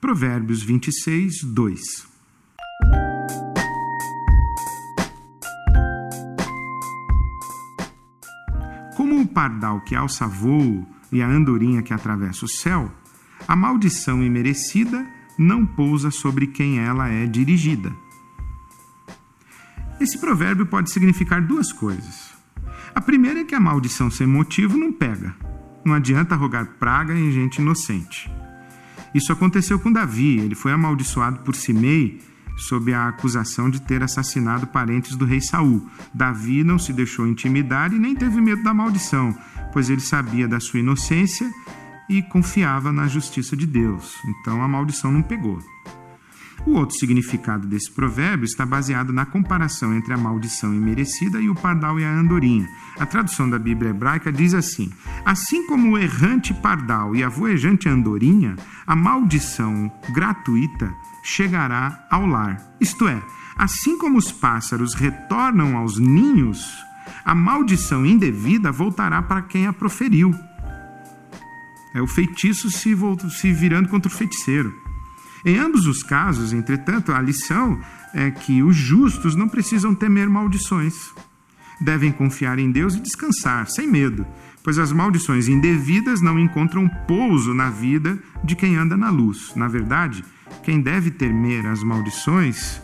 Provérbios 26, 2. Como o pardal que alça voo e a andorinha que atravessa o céu, a maldição imerecida não pousa sobre quem ela é dirigida. Esse provérbio pode significar duas coisas. A primeira é que a maldição sem motivo não pega. Não adianta rogar praga em gente inocente. Isso aconteceu com Davi. Ele foi amaldiçoado por Simei sob a acusação de ter assassinado parentes do rei Saul. Davi não se deixou intimidar e nem teve medo da maldição, pois ele sabia da sua inocência e confiava na justiça de Deus. Então a maldição não pegou. O outro significado desse provérbio está baseado na comparação entre a maldição imerecida e o pardal e a andorinha. A tradução da Bíblia hebraica diz assim: Assim como o errante pardal e a voejante andorinha, a maldição gratuita chegará ao lar. Isto é, assim como os pássaros retornam aos ninhos, a maldição indevida voltará para quem a proferiu. É o feitiço se, se virando contra o feiticeiro. Em ambos os casos, entretanto, a lição é que os justos não precisam temer maldições. Devem confiar em Deus e descansar, sem medo, pois as maldições indevidas não encontram pouso na vida de quem anda na luz. Na verdade, quem deve temer as maldições,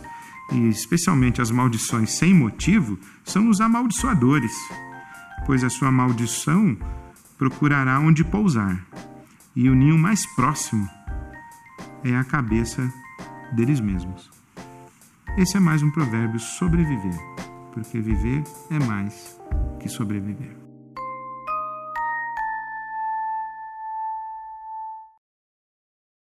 e especialmente as maldições sem motivo, são os amaldiçoadores, pois a sua maldição procurará onde pousar, e o ninho mais próximo é a cabeça deles mesmos. Esse é mais um provérbio sobreviver, porque viver é mais que sobreviver.